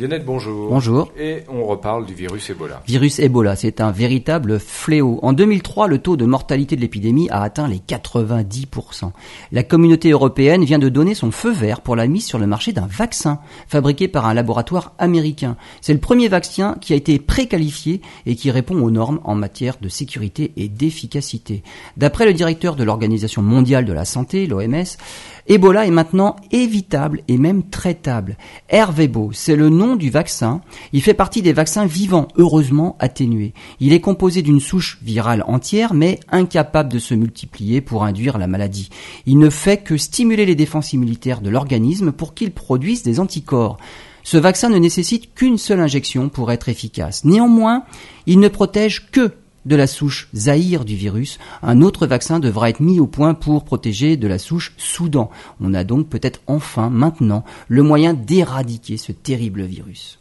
Lionel, bonjour. Bonjour. Et on reparle du virus Ebola. Virus Ebola, c'est un véritable fléau. En 2003, le taux de mortalité de l'épidémie a atteint les 90%. La communauté européenne vient de donner son feu vert pour la mise sur le marché d'un vaccin fabriqué par un laboratoire américain. C'est le premier vaccin qui a été préqualifié et qui répond aux normes en matière de sécurité et d'efficacité. D'après le directeur de l'Organisation mondiale de la santé, l'OMS, Ebola est maintenant évitable et même traitable. Hervébo, c'est le du vaccin. Il fait partie des vaccins vivants, heureusement atténués. Il est composé d'une souche virale entière, mais incapable de se multiplier pour induire la maladie. Il ne fait que stimuler les défenses immunitaires de l'organisme pour qu'il produise des anticorps. Ce vaccin ne nécessite qu'une seule injection pour être efficace. Néanmoins, il ne protège que de la souche Zahir du virus, un autre vaccin devra être mis au point pour protéger de la souche Soudan. On a donc peut-être enfin maintenant le moyen d'éradiquer ce terrible virus.